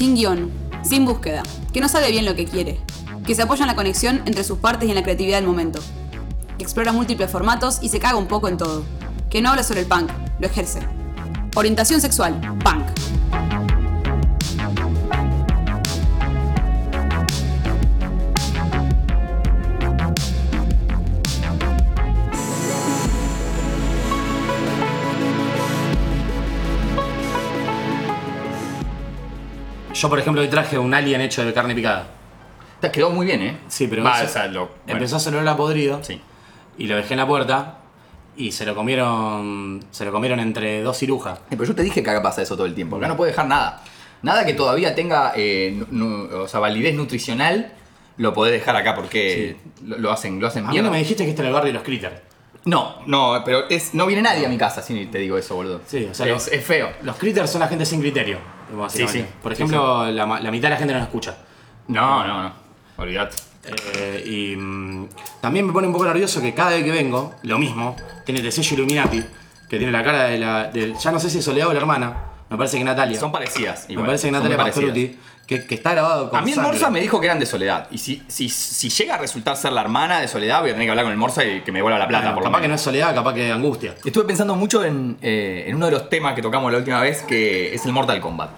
sin guion, sin búsqueda, que no sabe bien lo que quiere, que se apoya en la conexión entre sus partes y en la creatividad del momento, que explora múltiples formatos y se caga un poco en todo, que no habla sobre el punk, lo ejerce. Orientación sexual, punk. Yo, por ejemplo, hoy traje un alien hecho de carne picada. Te quedó muy bien, ¿eh? Sí, pero Va, eso- o sea, lo- bueno, Empezó a hacer olor a podrido Sí. y lo dejé en la puerta y se lo comieron se lo comieron entre dos cirujas. Eh, Pero yo te dije que acá pasa eso todo el tiempo. Acá no puede dejar nada. Nada que todavía tenga eh, nu- nu- o sea, validez nutricional lo podés dejar acá porque lo, lo hacen, lo hacen A mí mierda. no me dijiste que este era el barrio de los critters. No, no, pero es, no viene nadie a mi casa si te digo eso, boludo. Sí, o sea, es, los- es feo. Los critters son la gente sin criterio. Sí, sí. Por Sí, ejemplo, La, mitad de la gente no nos escucha. No, no, no. Olvídate. Eh, y mm, también me pone un poco nervioso que cada vez que vengo, lo mismo, tiene el sello Illuminati, que tiene la cara de la. de- ya no sé si es Soledad o la hermana, me parece que Natalia. Son parecidas. me parece que Natalia. Pastoruti, que, que está grabado con A mí el sangre. Morsa me dijo que eran de Soledad. Y si, si, si llega a resultar ser la hermana de Soledad, voy a tener que hablar con el Morsa y que me vuelva la plata, Bueno, por lo capaz que no es Soledad, capaz que Angustia. Estuve pensando mucho en, eh, en uno de los temas que tocamos la última vez, que es el Mortal Kombat.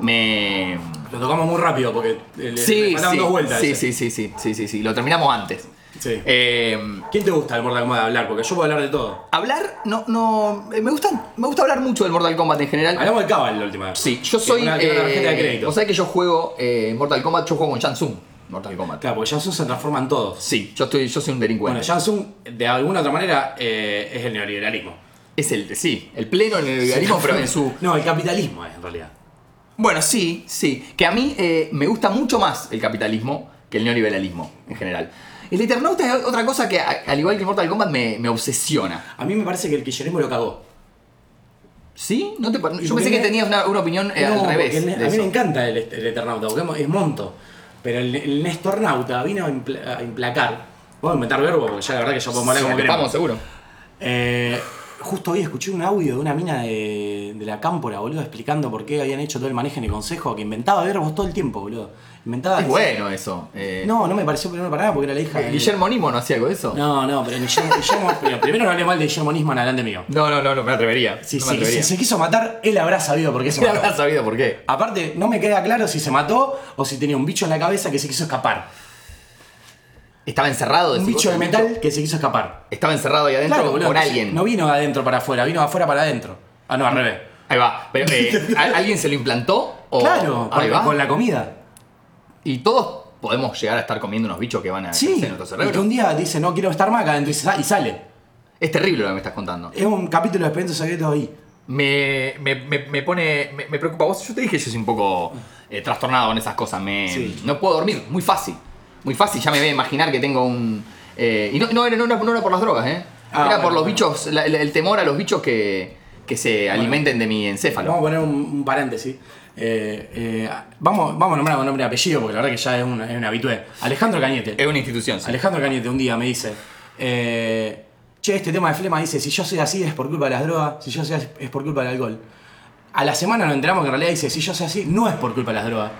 Me. Lo tocamos muy rápido porque le, Sí, dos vueltas. sí, sí, sí, sí, sí, sí, sí, lo terminamos antes. Sí. Eh, ¿Quién te gusta del Mortal Kombat de hablar? Porque yo puedo hablar de todo. hablar, no, no, eh, me gusta, me gusta hablar mucho del Mortal Kombat en general. Hablamos de Cabal la última vez. Sí, yo soy. una- tarjeta de Eh, crédito. Vos sabés que yo juego eh, Mortal Kombat, yo juego con Shansung. Mortal Kombat. Claro, porque Jansung se transforman todos. Sí, yo estoy, yo soy un delincuente. Bueno, Jansung, de alguna otra manera, eh, es el neoliberalismo. es el, sí, el pleno neoliberalismo, pero en su. No, el capitalismo es en realidad. Bueno, sí, sí. Que a mí eh, me gusta mucho más el capitalismo que el neoliberalismo en general. El Eternauta es otra cosa que, al igual que Mortal Kombat, me, me obsesiona. A mí me parece que el kirchnerismo lo cagó. ¿Sí? ¿No te par- Yo pensé que tenías una, una opinión eh, No, al revés. el- a mí eso. me encanta el, el Eternauta, porque es- monto. Pero el, el Nestornauta vino a, impla- a implacar. Vamos a inventar verbo, porque ya la verdad que ya podemos hablar como queremos. Vamos, seguro. Eh, justo hoy escuché un audio de una mina de, de la cámpora, boludo, explicando por qué habían hecho todo el manejo en el consejo, que inventaba verbos todo el tiempo, boludo. Inventaba. Es bueno eso. eh. No, no me pareció primero para nada porque era la hija de. Guillermo no hacía algo de eso. No, no, pero Guillermo, Guillermo- pero primero no hablé mal de Guillermo Nisman delante mío. No, no, no, no me atrevería. Si, no si- atrevería. si se quiso matar, él habrá sabido por qué se ¿Qué mató. habrás sabido por qué? Aparte, no me queda claro si se mató o si tenía un bicho en la cabeza que se quiso escapar. Estaba encerrado. Un bicho de metal que se quiso escapar. Estaba encerrado ahí adentro boludo, con entonces, alguien. No vino de adentro para afuera, vino de afuera para adentro. Ah, no, al revés. Ahí va. Pero, eh, ¿a- ¿Alguien se lo implantó? O... Claro, Ahí con, va. con la comida. Y todos podemos llegar a estar comiendo unos bichos que van a Sí, en nuestro y que cerebro. un día dice no quiero estar más acá adentro y sa- y sale. Es terrible lo que me estás contando. Es un capítulo de expedientes secretos ahí. Me, me, me, me pone. Me, preocupa. Vos, yo te dije que yo soy un poco eh, trastornado con esas cosas. Me, Sí. No puedo dormir, muy fácil. Muy fácil, ya me voy a imaginar que tengo un. eh, y no, no, era, no, era, no era por las drogas, ¿eh? Ah, era bueno, por los bueno. bichos, la- el, temor a los bichos que, que se alimenten de mi encéfalo. Vamos a poner un, un paréntesis. Eh, eh, vamos, vamos a nombrar con nombre y apellido porque la verdad que ya es un, es un habitué. Alejandro Cañete. Es una institución, sí. Alejandro Cañete un día me dice, eh, che, este tema de flema dice, si yo soy así es por culpa de las drogas, si yo soy así es por culpa del alcohol. A la semana nos enteramos que en realidad dice, si yo soy así, no es por culpa de las drogas.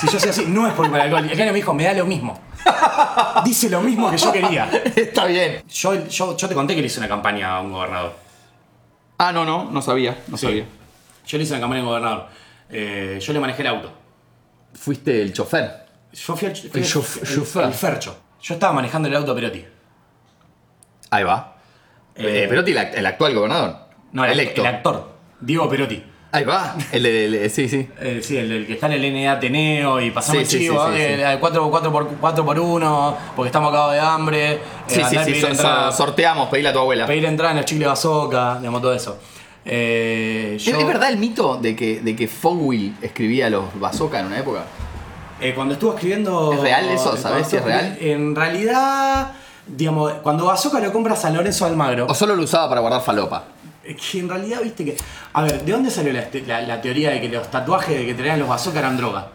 Si yo soy así, no es por culpa del alcohol. Y el Caño me dijo, me da lo mismo. Dice lo mismo que yo quería. Está bien. Yo, yo, yo te conté que le hice una campaña a un gobernador. Ah, no, no, no sabía, no Sí. sabía. Yo le hice una campaña a un gobernador. Eh, yo le manejé el auto. Fuiste el chofer. Yo fui el, fui El chof- chofer. el fercho. Yo estaba manejando el auto a Perotti. Ahí va. Eh, Eh, Perotti, el, act- el actual gobernador. No, el, electo. el actor. Diego Perotti. Ahí va. El, de- el de- sí, sí. Eh, sí, el, el que está en el NA Ateneo y pasamos Sí, el chivo, sí, sí, eh, sí. eh, 4, por, 4 por 1, porque estamos cagados de hambre. eh, Sí, sí, sí. pedir so- entrada- so- sorteamos, pedile a tu abuela. pedir entrada en los chicles bazooka, digamos, todo eso. ¿Es, verdad el mito de que, de que Fogwill escribía los bazooka en una época? Cuando estuvo escribiendo. ¿Es real eso? eh, ¿Sabés cuando si es real? En realidad, digamos, cuando Bazooka lo compra San Lorenzo Almagro. ¿O solo lo usaba para guardar falopa? Que en realidad, viste que. A ver, ¿de dónde salió la, la- la teoría de que los tatuajes de que tenían los bazooka eran droga?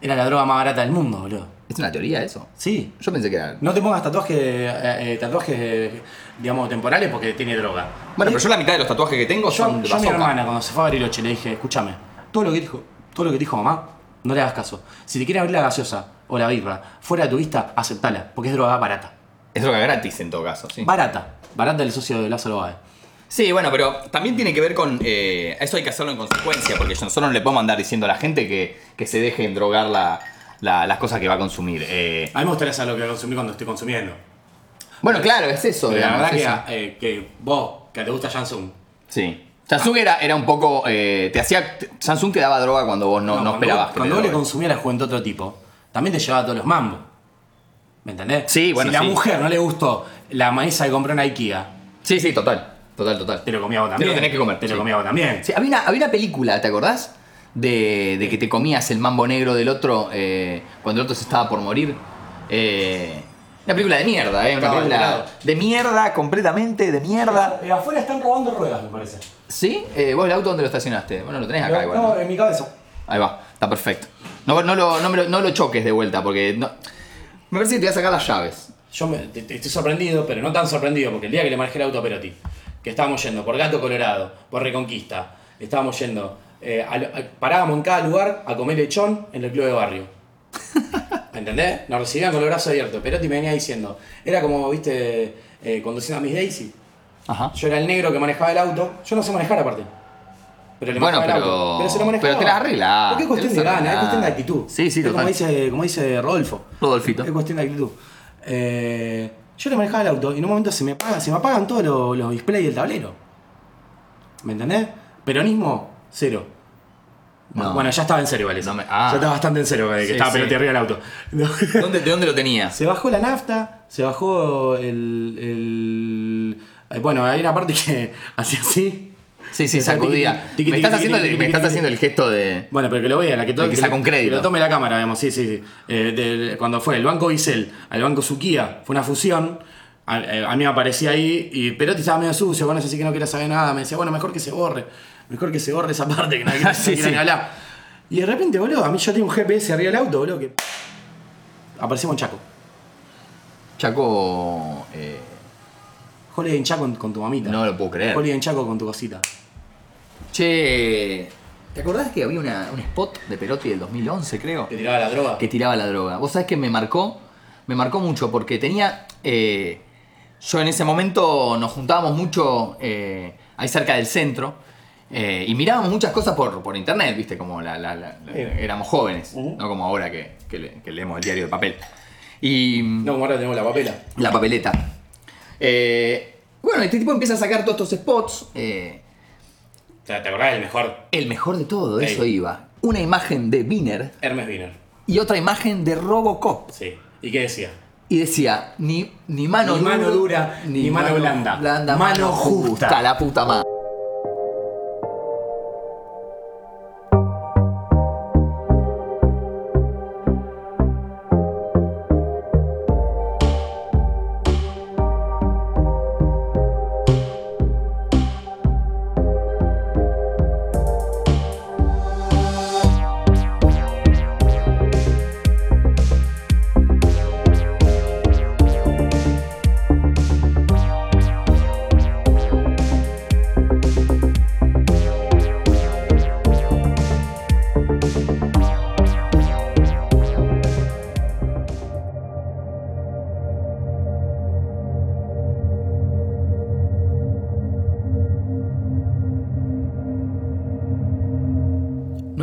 Era la droga más barata del mundo, boludo. ¿Es una teoría eso? Sí. Yo pensé que era. No te pongas tatuajes, eh, eh, tatuajes, digamos, temporales porque tiene droga. Bueno, pero yo la mitad de los tatuajes que tengo Yo, son de yo a mi hermana, cuando se fue a Bariloche, le dije, escúchame, todo lo que dijo, todo lo que te dijo mamá, no le hagas caso. Si te quiere abrir la gaseosa o la birra fuera de tu vista, aceptala, porque es droga barata. Es droga gratis en todo caso, sí. Barata. Barata el socio de Lázaro Báez. Sí, bueno, pero también tiene que ver con. eh, eso hay que hacerlo en consecuencia, porque nosotros no le podemos andar diciendo a la gente que, que se deje drogar la- la- las cosas que va a consumir. Eh, A mí me gustaría saber lo que voy a consumir cuando estoy consumiendo. bueno, claro, es eso. la digamos, verdad que, eso. eh, que vos, que te gusta Samsung, Sí. Samsung era, era un poco. eh, te hacía. Samsung te daba droga cuando vos no, no, cuando esperabas vos- que Cuando vos le consumías la juventud otro tipo, también te llevaba todos los mambos. ¿Me entendés? Sí, bueno, Si la sí. mujer no le gustó la maíza que compró en IKEA, Sí, sí, total. Total, total. te lo comía vos Te también. lo tenés que comer, Te sí. lo comía vos también. Sí, había, una, había una película, ¿te acordás? De, de que te comías el mambo negro del otro eh, cuando el otro se estaba por morir. Eh, una película de mierda, ¿eh? Una película de mierda, completamente de mierda. Eh, afuera están robando ruedas, me parece. ¿Sí? Eh, ¿Vos el auto dónde lo estacionaste? Bueno, lo tenés acá No, igual. no, ¿no? en mi cabeza. Ahí va, está perfecto. No, no, lo, no, me lo, no lo choques de vuelta porque no- me parece que te voy a sacar las llaves. Yo me- te- te- estoy sorprendido, pero no tan sorprendido, porque el día que le manejé el auto a Perotti, que estábamos yendo por Gato Colorado, por Reconquista, estábamos yendo, eh, a lo- a- parábamos en cada lugar a comer lechón en el club de barrio. ¿Me entendés? Nos recibían con los brazos abiertos. Perotti me venía diciendo, era como, viste, eh, conduciendo a Miss Daisy. Ajá. Yo era el negro que manejaba el auto, yo no sé manejar aparte. Pero le Bueno, el pero- auto. Pero se lo manejaba. pero te la arreglás, Porque es cuestión de gana, es cuestión de actitud. Sí, sí, Como dice, como dice Rodolfo. Rodolfito. Es cuestión de actitud. Eh, yo le manejaba el auto y en un momento se me apagan, se me apagan todos los, los displays del tablero. ¿Me entendés? Peronismo, cero. No. Bueno, ya estaba en serio, ¿vale? No me- ah. Ya estaba bastante en serio, que Sí, estaba sí. Arriba del auto. ¿Dónde, ¿De dónde lo tenías? Se bajó la nafta, se bajó el. el- eh, bueno, hay una parte que hacía así. Sí, sí, sacudía. me estás, haciendo, el- tiqui, me estás tiqui, haciendo el gesto de. Bueno, pero que lo vea, la que, to- El que saca un crédito. Que lo tome la cámara, digamos, sí, sí, sí. Eh, cuando fue el Banco Bicel al Banco Suquía, fue una fusión. A, eh, a mí me aparecía ahí y Perotti estaba medio sucio con eso, así que no quería saber nada. Me decía, bueno, mejor que se borre. Mejor que se borre esa parte que no, Sí, quiero sí. ni hablar. Y de repente, boludo, a mí yo tengo un GPS arriba del auto, boludo, que. Aparecemos en Chaco. Chaco. eh, Holiday en Chaco con, con tu mamita. no lo puedo creer. Holiday en Chaco con tu cosita. Che. ¿Te acordás que había una- un spot de Perotti del 2011, creo? Que tiraba la droga. que tiraba la droga. Vos sabés que me marcó, me marcó mucho porque tenía, eh, yo en ese momento nos juntábamos mucho eh, ahí cerca del centro eh, y mirábamos muchas cosas por, por internet, viste, como la, éramos jóvenes, no como ahora que, que le- que leemos el diario de papel. Y No, como ahora tenemos la papela. la papeleta. Eh, bueno, este tipo empieza a sacar todos estos spots. eh, O sea, ¿te acordás del mejor? el mejor de todo, Ey. eso iba. Una imagen de Wiener Hermes Wiener. y otra imagen de Robocop. Sí. ¿Y qué decía? Y decía, ni, ni mano, Ni mano dura, ni mano blanda. blanda Mano justa. la puta madre.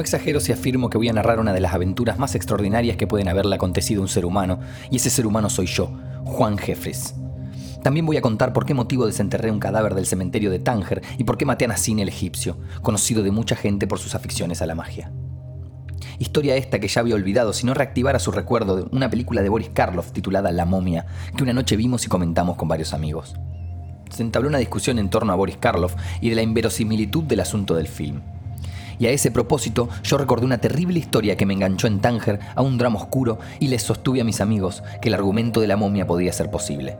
Exagero si afirmo que voy a narrar una de las aventuras más extraordinarias que pueden haberle acontecido a un ser humano, y ese ser humano soy yo, Juan Jeffries. También voy a contar por qué motivo desenterré un cadáver del cementerio de Tánger y por qué maté a Nassim el egipcio, conocido de mucha gente por sus aficiones a la magia. Historia esta que ya había olvidado si no reactivara su recuerdo de una película de Boris Karloff titulada La momia, que una noche vimos y comentamos con varios amigos. Se entabló una discusión en torno a Boris Karloff y de la inverosimilitud del asunto del film. Y a ese propósito, yo recordé una terrible historia que me enganchó en Tánger a un drama oscuro y les sostuve a mis amigos que el argumento de la momia podía ser posible.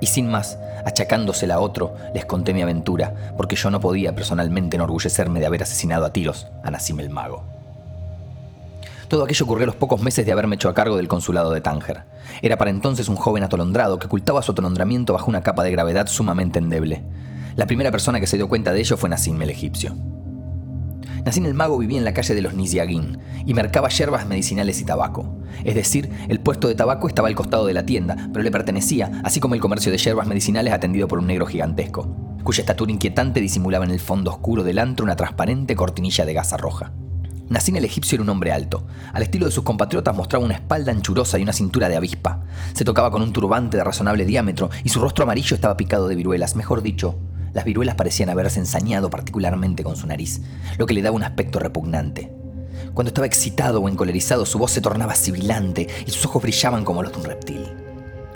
Y sin más, achacándosela a otro, les conté mi aventura, porque yo no podía personalmente enorgullecerme de haber asesinado a tiros a Nassim el Mago. Todo aquello ocurrió a los pocos meses de haberme hecho a cargo del consulado de Tánger. Era para entonces un joven atolondrado que ocultaba su atolondramiento bajo una capa de gravedad sumamente endeble. La primera persona que se dio cuenta de ello fue Nassim el egipcio. Nassim el mago vivía en la calle de los Niziagin y mercaba hierbas medicinales y tabaco. Es decir, el puesto de tabaco estaba al costado de la tienda, pero le pertenecía, así como el comercio de hierbas medicinales atendido por un negro gigantesco, cuya estatura inquietante disimulaba en el fondo oscuro del antro una transparente cortinilla de gasa roja. Nassim el egipcio era un hombre alto. Al estilo de sus compatriotas mostraba una espalda anchurosa y una cintura de avispa. Se tocaba con un turbante de razonable diámetro y su rostro amarillo estaba picado de viruelas, mejor dicho, las viruelas parecían haberse ensañado particularmente con su nariz, lo que le daba un aspecto repugnante. Cuando estaba excitado o encolerizado, su voz se tornaba sibilante y sus ojos brillaban como los de un reptil.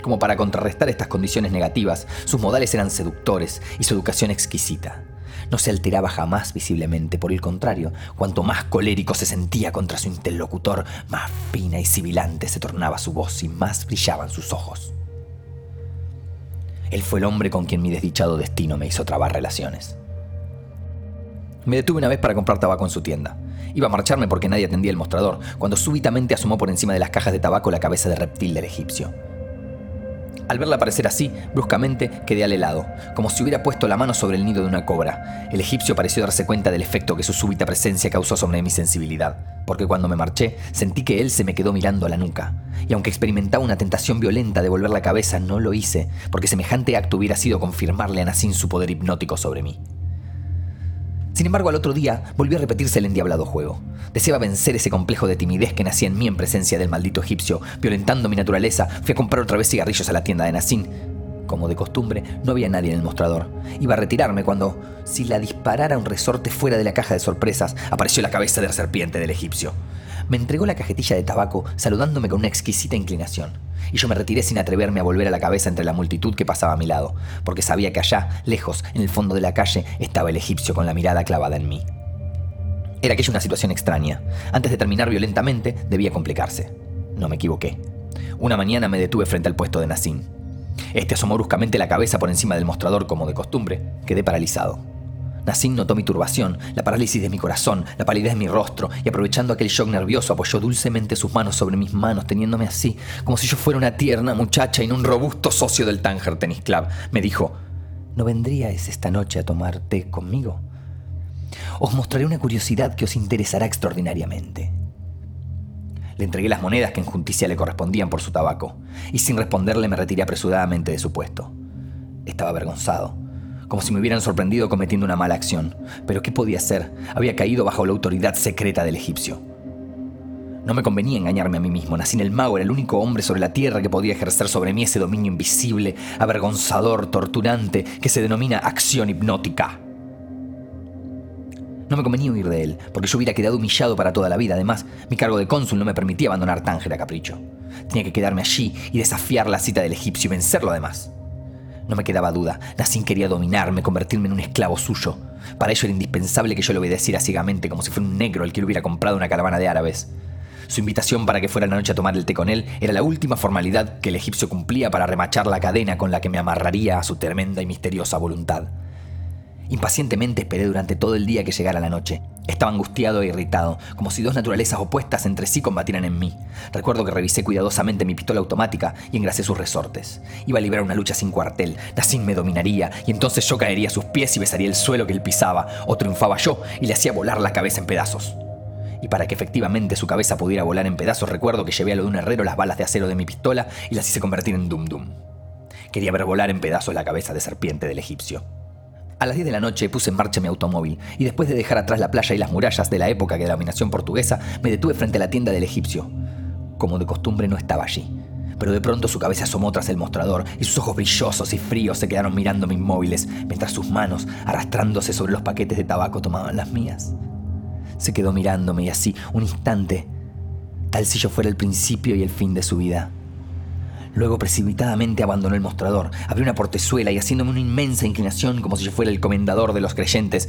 Como para contrarrestar estas condiciones negativas, sus modales eran seductores y su educación exquisita. No se alteraba jamás visiblemente, por el contrario, cuanto más colérico se sentía contra su interlocutor, más fina y sibilante se tornaba su voz y más brillaban sus ojos. Él fue el hombre con quien mi desdichado destino me hizo trabar relaciones. Me detuve una vez para comprar tabaco en su tienda. Iba a marcharme porque nadie atendía el mostrador, cuando súbitamente asomó por encima de las cajas de tabaco la cabeza de reptil del egipcio. Al verla aparecer así, bruscamente quedé al helado, como si hubiera puesto la mano sobre el nido de una cobra. El egipcio pareció darse cuenta del efecto que su súbita presencia causó sobre mi sensibilidad, porque cuando me marché sentí que él se me quedó mirando a la nuca. Y aunque experimentaba una tentación violenta de volver la cabeza, no lo hice, porque semejante acto hubiera sido confirmarle a Nassim su poder hipnótico sobre mí. Sin embargo, al otro día volvió a repetirse el endiablado juego. Deseaba vencer ese complejo de timidez que nacía en mí en presencia del maldito egipcio. Violentando mi naturaleza, fui a comprar otra vez cigarrillos a la tienda de Nassim. Como de costumbre, no había nadie en el mostrador. Iba a retirarme cuando, si la disparara un resorte fuera de la caja de sorpresas, apareció la cabeza de la serpiente del egipcio. Me entregó la cajetilla de tabaco, saludándome con una exquisita inclinación y yo me retiré sin atreverme a volver a la cabeza entre la multitud que pasaba a mi lado, porque sabía que allá, lejos, en el fondo de la calle, estaba el egipcio con la mirada clavada en mí. Era aquella una situación extraña. Antes de terminar violentamente, debía complicarse. No me equivoqué. Una mañana me detuve frente al puesto de Nassim. Este asomó bruscamente la cabeza por encima del mostrador como de costumbre. Quedé paralizado. Nassim notó mi turbación, la parálisis de mi corazón, la palidez de mi rostro, y aprovechando aquel shock nervioso apoyó dulcemente sus manos sobre mis manos, teniéndome así, como si yo fuera una tierna muchacha y no un robusto socio del Tanger Tennis Club. Me dijo, ¿no vendríais esta noche a tomar té conmigo? Os mostraré una curiosidad que os interesará extraordinariamente. Le entregué las monedas que en justicia le correspondían por su tabaco, y sin responderle me retiré apresuradamente de su puesto. Estaba avergonzado como si me hubieran sorprendido cometiendo una mala acción. Pero ¿qué podía hacer? Había caído bajo la autoridad secreta del egipcio. No me convenía engañarme a mí mismo. Nací en el mago, era el único hombre sobre la tierra que podía ejercer sobre mí ese dominio invisible, avergonzador, torturante, que se denomina acción hipnótica. No me convenía huir de él, porque yo hubiera quedado humillado para toda la vida. Además, mi cargo de cónsul no me permitía abandonar Tánger a capricho. Tenía que quedarme allí y desafiar la cita del egipcio y vencerlo además. No me quedaba duda, Nassim quería dominarme, convertirme en un esclavo suyo. Para ello era indispensable que yo le obedeciera ciegamente como si fuera un negro el que le hubiera comprado una caravana de árabes. Su invitación para que fuera la noche a tomar el té con él era la última formalidad que el egipcio cumplía para remachar la cadena con la que me amarraría a su tremenda y misteriosa voluntad. Impacientemente esperé durante todo el día que llegara la noche. Estaba angustiado e irritado, como si dos naturalezas opuestas entre sí combatieran en mí. Recuerdo que revisé cuidadosamente mi pistola automática y engrasé sus resortes. Iba a librar una lucha sin cuartel. Nassim me dominaría y entonces yo caería a sus pies y besaría el suelo que él pisaba, o triunfaba yo y le hacía volar la cabeza en pedazos. Y para que efectivamente su cabeza pudiera volar en pedazos, recuerdo que llevé a lo de un herrero las balas de acero de mi pistola y las hice convertir en Dum Dum. Quería ver volar en pedazos la cabeza de serpiente del egipcio. A las 10 de la noche puse en marcha mi automóvil y después de dejar atrás la playa y las murallas de la época de la dominación portuguesa, me detuve frente a la tienda del egipcio. Como de costumbre no estaba allí, pero de pronto su cabeza asomó tras el mostrador y sus ojos brillosos y fríos se quedaron mirándome inmóviles mientras sus manos, arrastrándose sobre los paquetes de tabaco, tomaban las mías. Se quedó mirándome y así, un instante, tal si yo fuera el principio y el fin de su vida. Luego precipitadamente abandonó el mostrador, abrió una portezuela y haciéndome una inmensa inclinación como si yo fuera el comendador de los creyentes,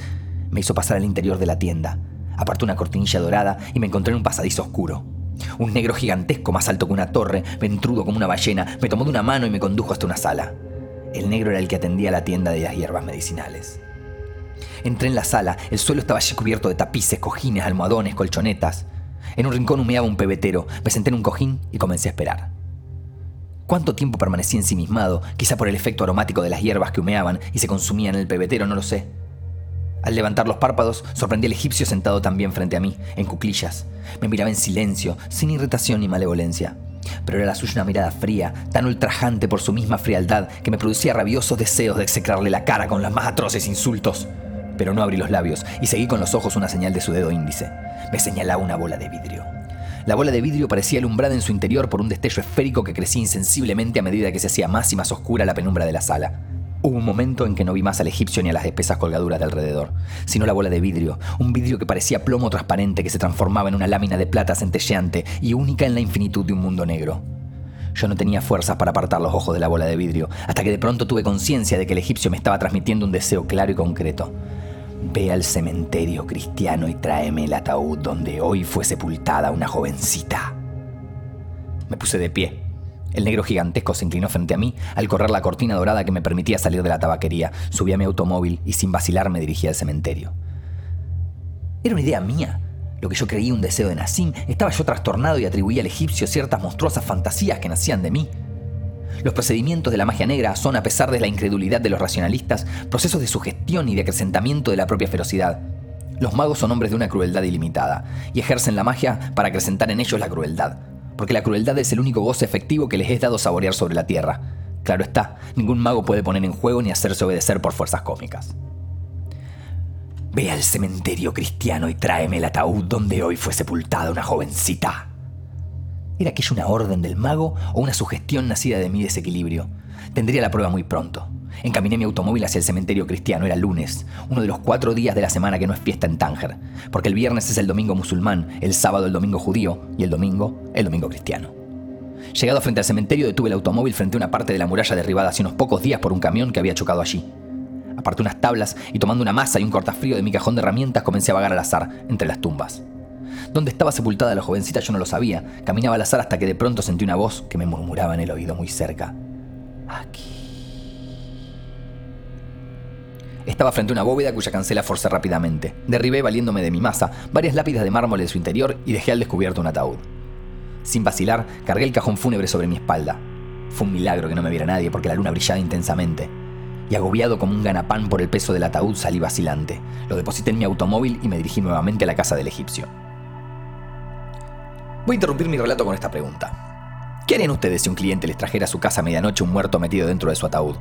me hizo pasar al interior de la tienda. Apartó una cortinilla dorada y me encontré en un pasadizo oscuro. Un negro gigantesco más alto que una torre, ventrudo como una ballena, me tomó de una mano y me condujo hasta una sala. El negro era el que atendía la tienda de las hierbas medicinales. Entré en la sala, el suelo estaba allí cubierto de tapices, cojines, almohadones, colchonetas. En un rincón humeaba un pebetero, me senté en un cojín y comencé a esperar. ¿Cuánto tiempo permanecí ensimismado? Quizá por el efecto aromático de las hierbas que humeaban y se consumían en el pebetero, no lo sé. Al levantar los párpados, sorprendí al egipcio sentado también frente a mí, en cuclillas. Me miraba en silencio, sin irritación ni malevolencia. Pero era la suya una mirada fría, tan ultrajante por su misma frialdad, que me producía rabiosos deseos de execrarle la cara con los más atroces insultos. Pero no abrí los labios y seguí con los ojos una señal de su dedo índice. Me señalaba una bola de vidrio. La bola de vidrio parecía alumbrada en su interior por un destello esférico que crecía insensiblemente a medida que se hacía más y más oscura la penumbra de la sala. Hubo un momento en que no vi más al egipcio ni a las espesas colgaduras de alrededor, sino la bola de vidrio, un vidrio que parecía plomo transparente que se transformaba en una lámina de plata centelleante y única en la infinitud de un mundo negro. Yo no tenía fuerzas para apartar los ojos de la bola de vidrio, hasta que de pronto tuve conciencia de que el egipcio me estaba transmitiendo un deseo claro y concreto. Ve al cementerio cristiano y tráeme el ataúd donde hoy fue sepultada una jovencita. Me puse de pie, el negro gigantesco se inclinó frente a mí al correr la cortina dorada que me permitía salir de la tabaquería. Subí a mi automóvil y sin vacilar me dirigí al cementerio. Era una idea mía. Lo que yo creía un deseo de Nassim, estaba yo trastornado y atribuía al egipcio ciertas monstruosas fantasías que nacían de mí. Los procedimientos de la magia negra son, a pesar de la incredulidad de los racionalistas, procesos de sugestión y de acrecentamiento de la propia ferocidad. Los magos son hombres de una crueldad ilimitada, y ejercen la magia para acrecentar en ellos la crueldad porque la crueldad es el único goce efectivo que les es dado saborear sobre la tierra. Claro está, ningún mago puede poner en juego ni hacerse obedecer por fuerzas cómicas. Ve al cementerio cristiano y tráeme el ataúd donde hoy fue sepultada una jovencita. ¿Era aquello una orden del mago o una sugestión nacida de mi desequilibrio? Tendría la prueba muy pronto. Encaminé mi automóvil hacia el cementerio cristiano. Era lunes, uno de los cuatro días de la semana que no es fiesta en Tánger, porque el viernes es el domingo musulmán, el sábado el domingo judío y el domingo el domingo cristiano. Llegado frente al cementerio, detuve el automóvil frente a una parte de la muralla derribada hace unos pocos días por un camión que había chocado allí. Aparté unas tablas y tomando una masa y un cortafrío de mi cajón de herramientas comencé a vagar al azar entre las tumbas. Dónde estaba sepultada la jovencita yo no lo sabía. Caminaba al azar hasta que de pronto sentí una voz que me murmuraba en el oído muy cerca. Aquí. Estaba frente a una bóveda cuya cancela forcé rápidamente. Derribé, valiéndome de mi masa, varias lápidas de mármol en su interior y dejé al descubierto un ataúd. Sin vacilar, cargué el cajón fúnebre sobre mi espalda. Fue un milagro que no me viera nadie porque la luna brillaba intensamente. Y agobiado como un ganapán por el peso del ataúd, salí vacilante. Lo deposité en mi automóvil y me dirigí nuevamente a la casa del egipcio. Voy a interrumpir mi relato con esta pregunta. ¿Qué harían ustedes si un cliente les trajera a su casa a medianoche un muerto metido dentro de su ataúd?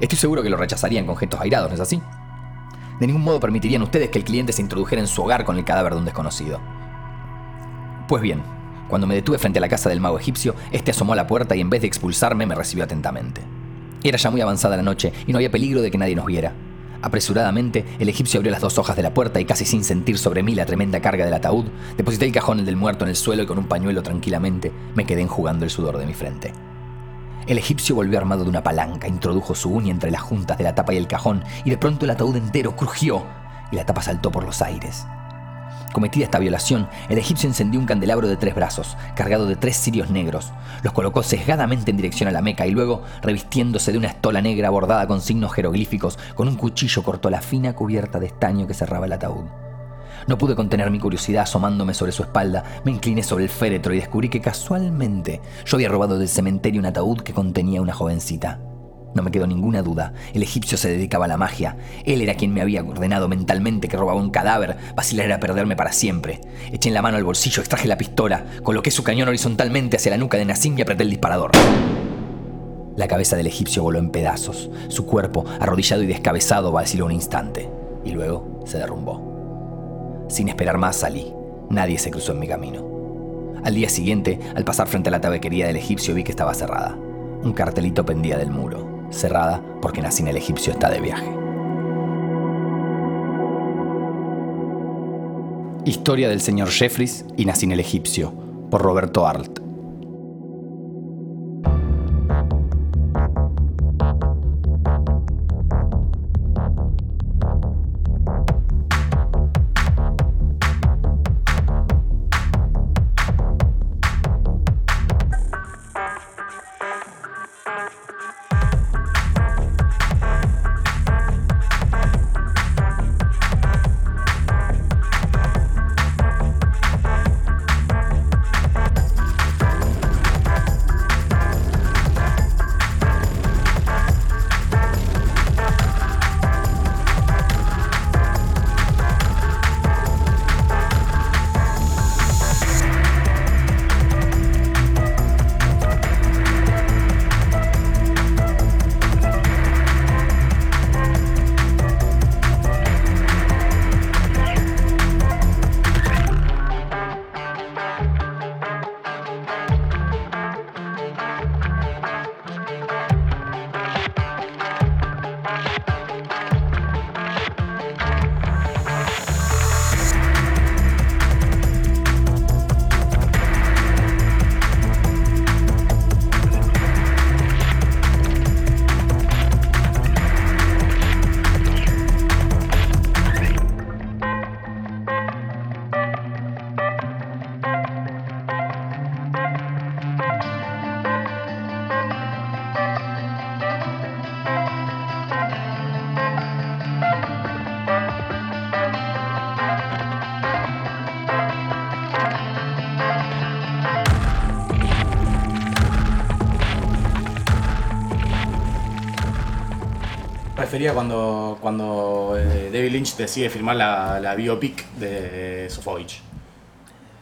Estoy seguro que lo rechazarían con gestos airados, ¿no es así? De ningún modo permitirían ustedes que el cliente se introdujera en su hogar con el cadáver de un desconocido. Pues bien, cuando me detuve frente a la casa del mago egipcio, este asomó a la puerta y en vez de expulsarme me recibió atentamente. Era ya muy avanzada la noche y no había peligro de que nadie nos viera. Apresuradamente, el egipcio abrió las dos hojas de la puerta y casi sin sentir sobre mí la tremenda carga del ataúd, deposité el cajón del muerto en el suelo y con un pañuelo tranquilamente me quedé enjugando el sudor de mi frente. El egipcio volvió armado de una palanca, introdujo su uña entre las juntas de la tapa y el cajón, y de pronto el ataúd entero crujió y la tapa saltó por los aires. Cometida esta violación, el egipcio encendió un candelabro de tres brazos, cargado de tres cirios negros. Los colocó sesgadamente en dirección a la Meca y luego, revistiéndose de una estola negra bordada con signos jeroglíficos, con un cuchillo cortó la fina cubierta de estaño que cerraba el ataúd. No pude contener mi curiosidad asomándome sobre su espalda, me incliné sobre el féretro y descubrí que casualmente yo había robado del cementerio un ataúd que contenía una jovencita. No me quedó ninguna duda, el egipcio se dedicaba a la magia. Él era quien me había ordenado mentalmente que robaba un cadáver. Vacilar era perderme para siempre. Eché en la mano al bolsillo, extraje la pistola, coloqué su cañón horizontalmente hacia la nuca de Nassim y apreté el disparador. La cabeza del egipcio voló en pedazos. Su cuerpo, arrodillado y descabezado, vaciló un instante. Y luego se derrumbó. Sin esperar más salí. Nadie se cruzó en mi camino. Al día siguiente, al pasar frente a la tabequería del egipcio vi que estaba cerrada. Un cartelito pendía del muro. Cerrada porque en el egipcio está de viaje. Historia del señor Jeffries y en el egipcio, por Roberto Arlt. Refería cuando, cuando eh, David Lynch decide filmar la, la biopic de Sofovich.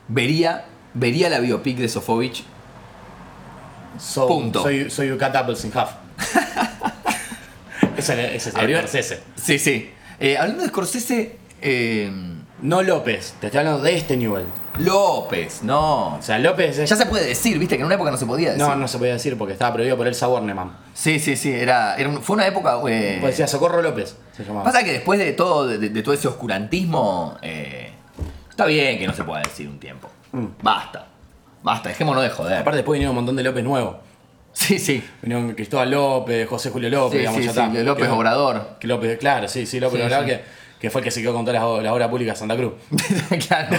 Vería, vería la biopic de Sofovich. So, Punto. Soy, soy you cut apples in half. ese, es Scorsese. Sí, sí. Eh, hablando de Scorsese, eh, No López, te estoy hablando de este Newell. López, no. O sea, López es- Ya se puede decir, viste, que en una época no se podía decir. No, no se podía decir porque estaba prohibido por Elsa Bornemann. Sí, sí, sí, era, era un- fue una época... eh, Pues decía Socorro López, se llamaba. Pasa que después de todo, de, de todo ese oscurantismo, eh, está bien que no se pueda decir un tiempo. Mm. Basta. Basta, dejémonos de joder. Aparte después vinieron un montón de López nuevos. sí, sí. Vinieron Cristóbal López, José Julio López, Sí, digamos, sí, ya sí, está. López Que- Obrador. Que López, claro, sí, sí, López Sí, Obrador, sí. Que, que fue el que se quedó con todas las, las obras públicas de Santa Cruz. claro.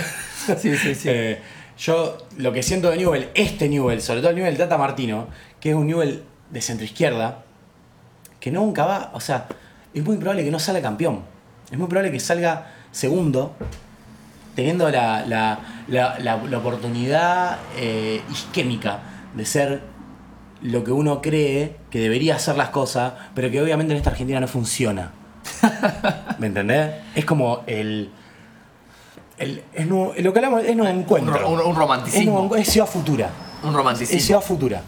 Sí, sí, sí. Eh, yo lo que siento de Newell, este Newell, sobre todo el Newell Tata Martino, que es un Newell de centroizquierda, que nunca va, o sea, es muy probable que no salga campeón. Es muy probable que salga segundo, teniendo la, la, la- oportunidad eh, isquémica de ser lo que uno cree que debería ser las cosas, pero que obviamente en esta Argentina no funciona. ¿Me entendés? Es como el. El- es lo que hablamos es un encuentro. Un- un- un romanticismo. Es, nuevo- es ciudad futura. Un Es romanticismo. ciudad futura.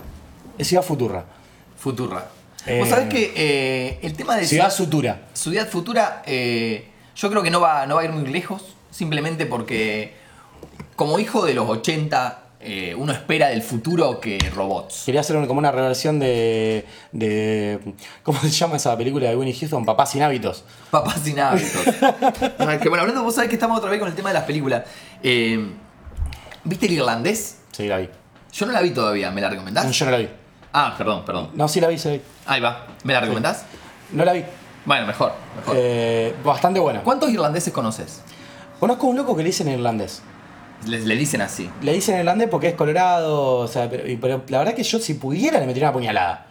Es ciudad futura. Futura. Eh, Vos sabés que eh, el tema de Ciudad futura. Ciudad Futura, eh, yo creo que no va, no va a ir muy lejos, simplemente porque como hijo de los 80, eh, uno espera del futuro que robots. Quería hacer como una reversión de, de. ¿Cómo se llama esa película de Winnie Houston? Papá sin hábitos. Papás sin hábitos. Que bueno, hablando, vos sabés que estamos otra vez con el tema de las películas. Eh, ¿Viste el irlandés? Sí, la vi. Yo no la vi todavía, ¿me la recomendás? No, yo no la vi. Ah, perdón, perdón. No, sí la vi, sí la vi. Ahí va. ¿Me la recomendás? No la vi. Bueno, mejor. mejor. Eh, bastante buena. ¿Cuántos irlandeses conoces? Conozco un loco que le dicen irlandés. Le, le dicen así. Le dicen irlandés porque es colorado, o sea, pero, pero la verdad que yo si pudiera le metería una puñalada.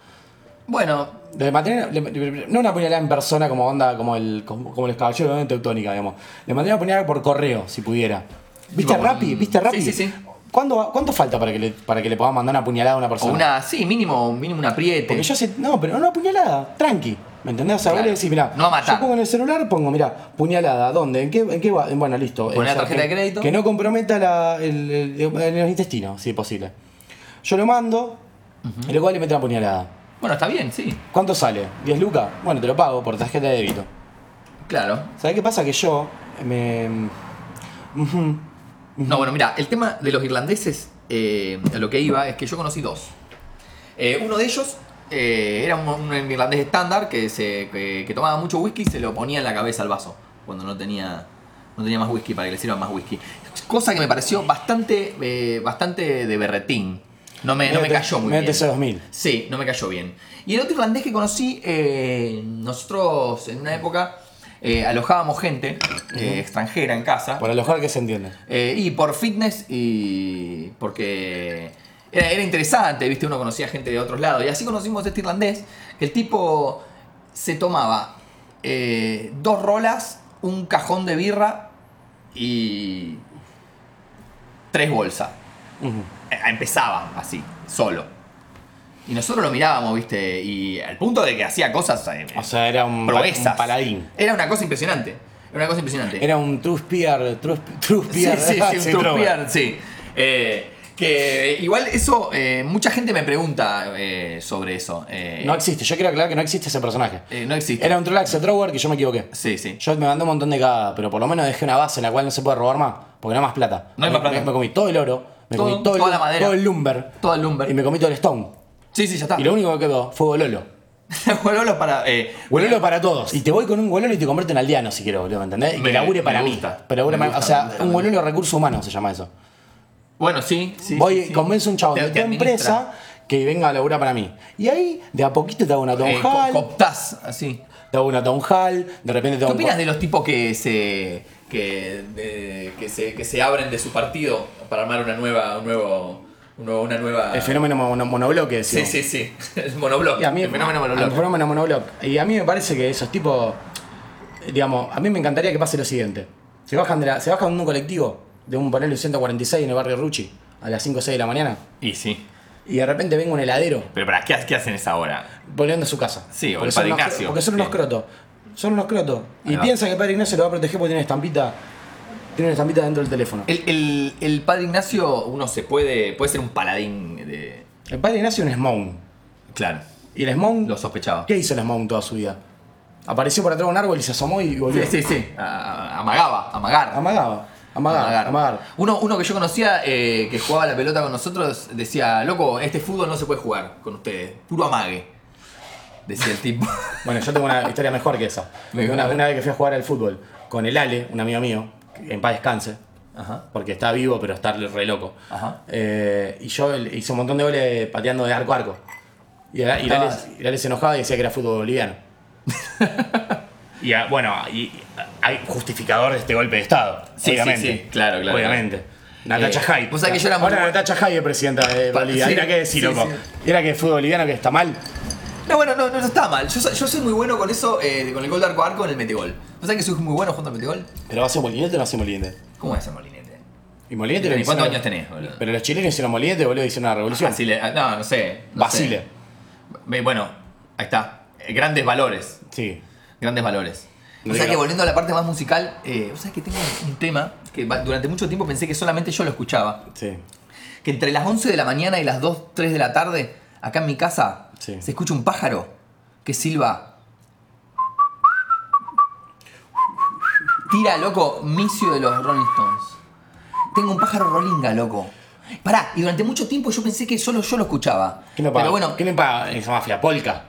Bueno, Le le- no una puñalada en persona como onda, como el, como, como los caballeros de Teutónica, digamos. Le mandaría una puñalada por correo, si pudiera. ¿Viste Tipo, Rappi? ¿Viste sí, Rappi? sí, sí. ¿Cuándo, ¿Cuánto falta para que, le, para que le podamos mandar una puñalada a una o persona? una, sí, mínimo, mínimo un apriete. Porque yo sé, no, pero una puñalada, tranqui. ¿Me entendés? O sea, vos le decís, mirá, No matar. yo pongo en el celular, pongo, mirá, puñalada, ¿dónde? ¿En qué, en qué va? Bueno, listo. Poné la tarjeta que, de crédito. Que no comprometa la, el, el, el intestino, si es posible. Yo lo mando, y luego le mete una puñalada. Bueno, está bien, sí. ¿Cuánto sale? ¿10 lucas? Bueno, te lo pago por tarjeta de débito. Claro. ¿Sabes qué pasa? Que yo me... No, bueno, mira, el tema de los irlandeses, eh, a lo que iba, es que yo conocí dos. Eh, uno de ellos eh, era un, un irlandés estándar que, se, que, que tomaba mucho whisky y se lo ponía en la cabeza al vaso cuando no tenía, no tenía más whisky para que le sirva más whisky. Cosa que me pareció bastante, eh, bastante de berretín. No me, no me cayó muy bien. ese 2000. Sí, no me cayó bien. Y el otro irlandés que conocí, eh, nosotros en una época eh, alojábamos gente eh, extranjera en casa. Por alojar que se entiende. Y por fitness y porque era, era interesante, viste, uno conocía gente de otros lados. Y así conocimos a este irlandés, que el tipo se tomaba eh, dos rolas, un cajón de birra y tres bolsas. Eh, Empezaba así, solo. Y nosotros lo mirábamos, viste, y al punto de que hacía cosas, eh, O sea, era un, proezas. un paladín. Era una cosa impresionante. Era una cosa impresionante. Era un true spear, true, true Sí, sí, sí, un spear, sí. Eh, que igual eso, eh, mucha gente me pregunta eh, sobre eso. Eh, No existe, yo quiero aclarar que no existe ese personaje. eh, no existe. Era un Trolax Thrower que yo me equivoqué. Sí, sí. Yo me mandé un montón de cagadas, pero por lo menos dejé una base en la cual no se puede robar más, porque no hay más plata. No hay me, más plata. Me, me comí todo el oro, me Todo, comí todo, toda el, la madera. todo el lumber, Todo el lumber. y me comí todo el stone. Sí, sí, ya está. Y lo único que quedó fue Gololo. Gololo para. Eh, Gololo para todos. Y te voy con un Gololo y te convierto en aldeano si quiero, boludo, ¿me entendés? Y Me- que labure me para mí. gusta. Pero labure Me para- gusta, o sea, gusta, un Gololo recurso humano se llama eso. Bueno, sí, sí. voy, sí, a un chabón Te- de tu empresa que venga a laburar para mí. Y ahí, de a poquito te hago una town Eh, hall, co- cooptás, así. te hago una town hall, de repente te ¿Qué hago un opinas de los tipos que se. Que, de- que se que se abren de su partido para armar una nueva. Un nuevo, un nuevo- una nueva. El fenómeno mono- monobloque, Sí, sí, sí. El a mí, el fenómeno monobloc. El fenómeno monobloc. Y a mí me parece que esos tipos, digamos, a mí me encantaría que pase lo siguiente. Se bajan de, la, se bajan de un colectivo, de un panel 146 en el barrio Ruchi, a las 5 o 6 de la mañana, Y sí. y de repente venga un heladero Pero para ¿qué, qué hacen esa hora? volviendo a su casa. Sí, o el Padre unos- Ignacio. Porque son unos Sí. crotos. Son unos crotos. Y piensa que el padre Ignacio lo va a proteger porque tiene una estampita. Tiene una estampita dentro del teléfono. El, el- el padre Ignacio, uno se puede. puede ser un paladín de. El padre Ignacio es un Smown. Claro. Y el Smown. Lo sospechaba. ¿Qué hizo el Smown toda su vida? Apareció por atrás de un árbol y se asomó y volvió. Sí, sí, sí. A- a- amagaba, amagar. Amagaba. Amagar, Amagar. amagar. Uno, uno que yo conocía eh, que jugaba la pelota con nosotros decía, loco, este fútbol no se puede jugar con ustedes, puro amague. Decía el tipo. Bueno, yo tengo una historia mejor que esa. Una, vez que fui a jugar al fútbol con el Ale, un amigo mío, en paz descanse, Ajá. porque está vivo pero está re loco. Ajá. Eh, y yo hice un montón de goles pateando de arco a arco. Y, el- y el Ale, y el Ale se enojaba y decía que era fútbol boliviano. y ah, bueno, y hay justificador de este golpe de Estado. Sí, obviamente. sí, sí, claro, claro, Obviamente. Natacha Eh, Jai. vos sabés que yo era muy Ahora bueno- Natacha Jai es presidenta de Bolivia. sí, Mira qué decir, sí, loco. sí. Era que fútbol boliviano que está mal. No, bueno, no, no está mal. Yo, soy- yo soy muy bueno con eso, eh, con el gol de arco a arco en el metegol. ¿Vos sabés que soy muy bueno jugando al metegol? ¿Pero va a ser molinete o no va a ser molinete? ¿Cómo es ese molinete? Y molinete ¿Y lo cuántos hicieron- años tenés, boludo? Pero los chilenos hicieron molinete, boludo, hicieron una revolución. Basile, ah, no, no sé. no Basile. sé. Bueno, ahí está. Eh, Grandes valores. Sí. Grandes valores. O sea que volviendo a la parte más musical, eh, vos sabés que tengo un tema que durante mucho tiempo pensé que solamente yo lo escuchaba. Sí. Que entre las 11 de la mañana y las 2, 3 de la tarde, acá en mi casa, Sí. se escucha un pájaro que silba. Tira, loco, Micio de los Rolling Stones. Tengo un pájaro rolinga, loco. Pará, y durante mucho tiempo yo pensé que solo yo lo escuchaba. ¿Qué no paga? Pero bueno, ¿Qué le paga esa mafia? Polka.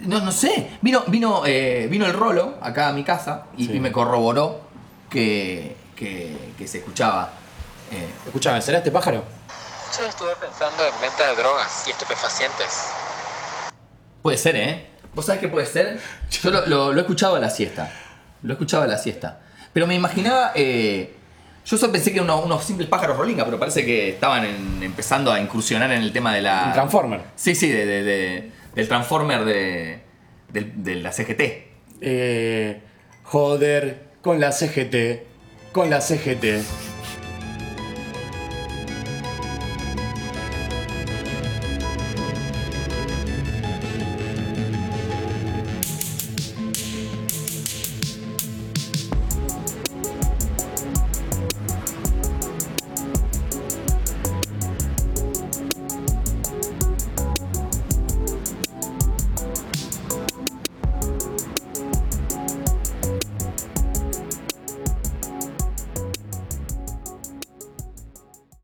No, no sé. Vino, vino, eh, vino el rolo acá a mi casa y, Sí. y me corroboró que, que, que se escuchaba. eh, Escúchame, ¿será este pájaro? Yo estuve pensando en venta de drogas y estupefacientes. puede ser, ¿eh? ¿Vos sabés qué puede ser? Yo lo, lo- lo he escuchado a la siesta. Lo he escuchado a la siesta. Pero me imaginaba. eh, yo solo pensé que eran unos, unos simples pájaros rolinga, pero parece que estaban en- empezando a incursionar en el tema de la. Un Transformer. Sí, sí, de- de- de- del Transformer de, del- de la CGT. Eh, joder, con la CGT. Con la CGT.